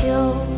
就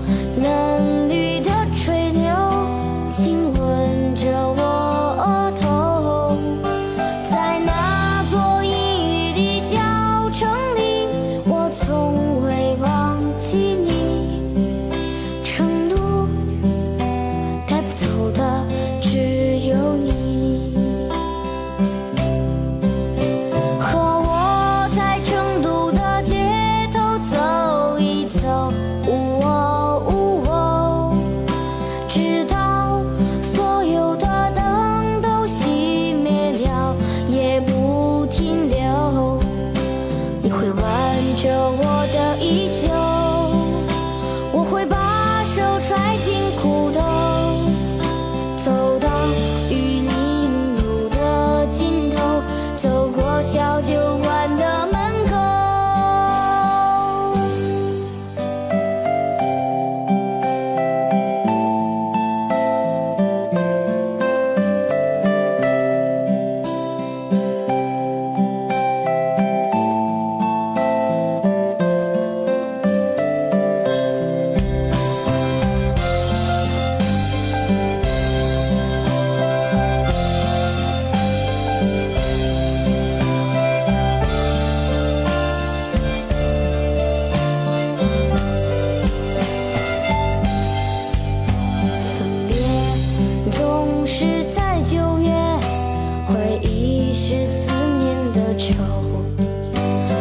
愁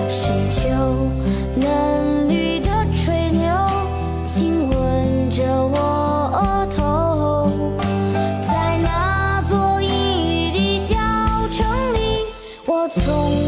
深秋嫩绿的垂柳亲吻着我额头在那座阴雨的小城里我从